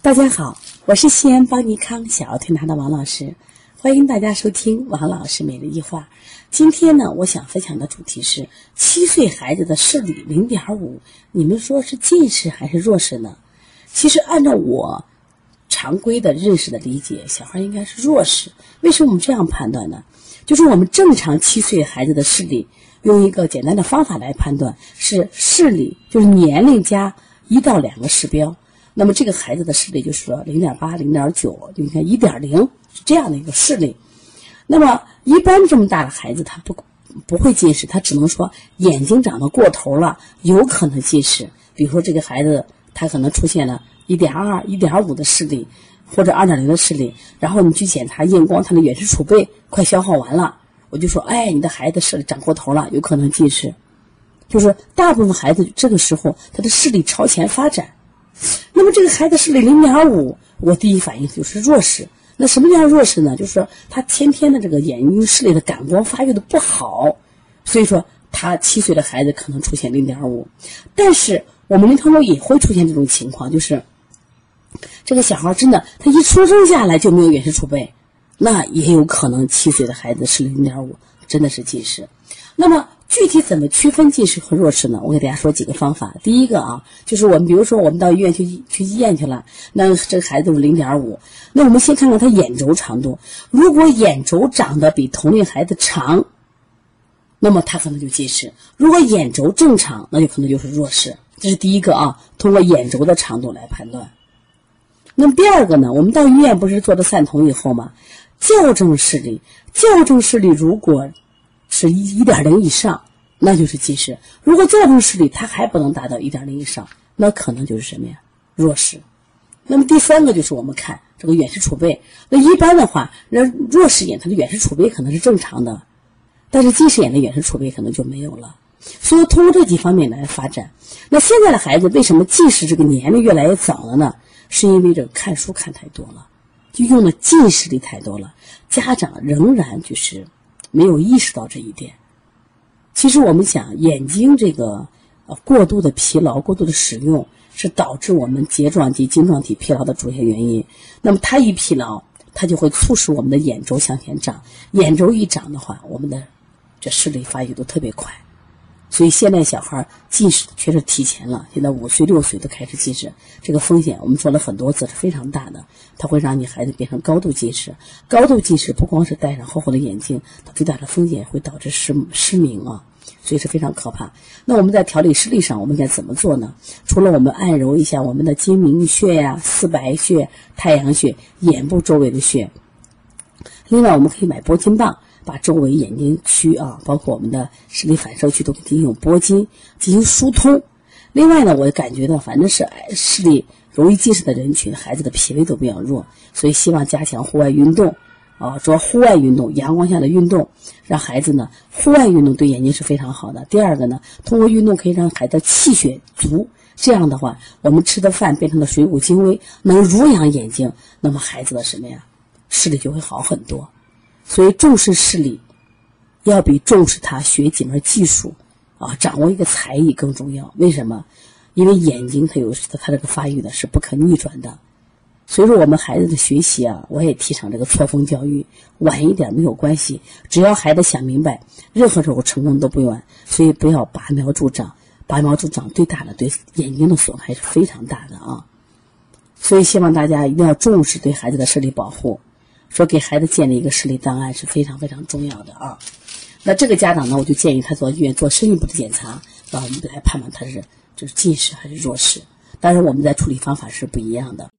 大家好，我是西安邦尼康小儿推拿的王老师，欢迎大家收听王老师每日一话。今天呢，我想分享的主题是七岁孩子的视力零点五，你们说是近视还是弱视呢？其实按照我常规的认识的理解，小孩应该是弱视。为什么我们这样判断呢？就是我们正常七岁孩子的视力，用一个简单的方法来判断，是视力就是年龄加一到两个视标。那么这个孩子的视力就是说零点八、零点九，就你看一点零是这样的一个视力。那么一般这么大的孩子他不不会近视，他只能说眼睛长得过头了，有可能近视。比如说这个孩子他可能出现了一点二、一点五的视力，或者二点零的视力，然后你去检查验光，他的远视储备快消耗完了，我就说哎，你的孩子视力长过头了，有可能近视。就是大部分孩子这个时候他的视力超前发展。那么这个孩子视力零点五，我第一反应就是弱视。那什么叫弱视呢？就是说他天天的这个眼睛视力的感光发育的不好，所以说他七岁的孩子可能出现零点五。但是我们临床中也会出现这种情况，就是这个小孩真的他一出生下来就没有远视储备，那也有可能七岁的孩子视力零点五真的是近视。那么。具体怎么区分近视和弱视呢？我给大家说几个方法。第一个啊，就是我们比如说我们到医院去去医验去了，那这个孩子是零点五，那我们先看看他眼轴长度。如果眼轴长得比同龄孩子长，那么他可能就近视；如果眼轴正常，那就可能就是弱视。这是第一个啊，通过眼轴的长度来判断。那么第二个呢，我们到医院不是做了散瞳以后吗？校正视力，校正视力如果。是一一点零以上，那就是近视；如果校正视力它还不能达到一点零以上，那可能就是什么呀？弱视。那么第三个就是我们看这个远视储备。那一般的话，那弱视眼它的远视储备可能是正常的，但是近视眼的远视储备可能就没有了。所以通过这几方面来发展。那现在的孩子为什么近视这个年龄越来越早了呢？是因为这个看书看太多了，就用的近视力太多了，家长仍然就是。没有意识到这一点。其实我们想，眼睛这个呃过度的疲劳、过度的使用，是导致我们睫状肌晶状体疲劳的主要原因。那么它一疲劳，它就会促使我们的眼轴向前长。眼轴一长的话，我们的这视力发育都特别快。所以现在小孩近视确实提前了，现在五岁六岁都开始近视，这个风险我们说了很多次是非常大的，它会让你孩子变成高度近视。高度近视不光是戴上厚厚的眼镜，它最大的风险会导致失失明啊，所以是非常可怕。那我们在调理视力上，我们该怎么做呢？除了我们按揉一下我们的睛明穴呀、四白穴、太阳穴、眼部周围的穴，另外我们可以买拨筋棒。把周围眼睛区啊，包括我们的视力反射区都进行拨筋，进行疏通。另外呢，我感觉到反正是视力容易近视的人群，孩子的脾胃都比较弱，所以希望加强户外运动啊，主要户外运动，阳光下的运动，让孩子呢户外运动对眼睛是非常好的。第二个呢，通过运动可以让孩子气血足，这样的话，我们吃的饭变成了水谷精微，能濡养眼睛，那么孩子的什么呀，视力就会好很多。所以重视视力，要比重视他学几门技术，啊，掌握一个才艺更重要。为什么？因为眼睛它有它这个发育呢是不可逆转的。所以说，我们孩子的学习啊，我也提倡这个错峰教育，晚一点没有关系，只要孩子想明白，任何时候成功都不晚。所以不要拔苗助长，拔苗助长最大的对眼睛的损害是非常大的啊。所以希望大家一定要重视对孩子的视力保护。说给孩子建立一个视力档案是非常非常重要的啊。那这个家长呢，我就建议他做医院做深一步的检查，让我们来判断他是就是近视还是弱视。当然，我们在处理方法是不一样的。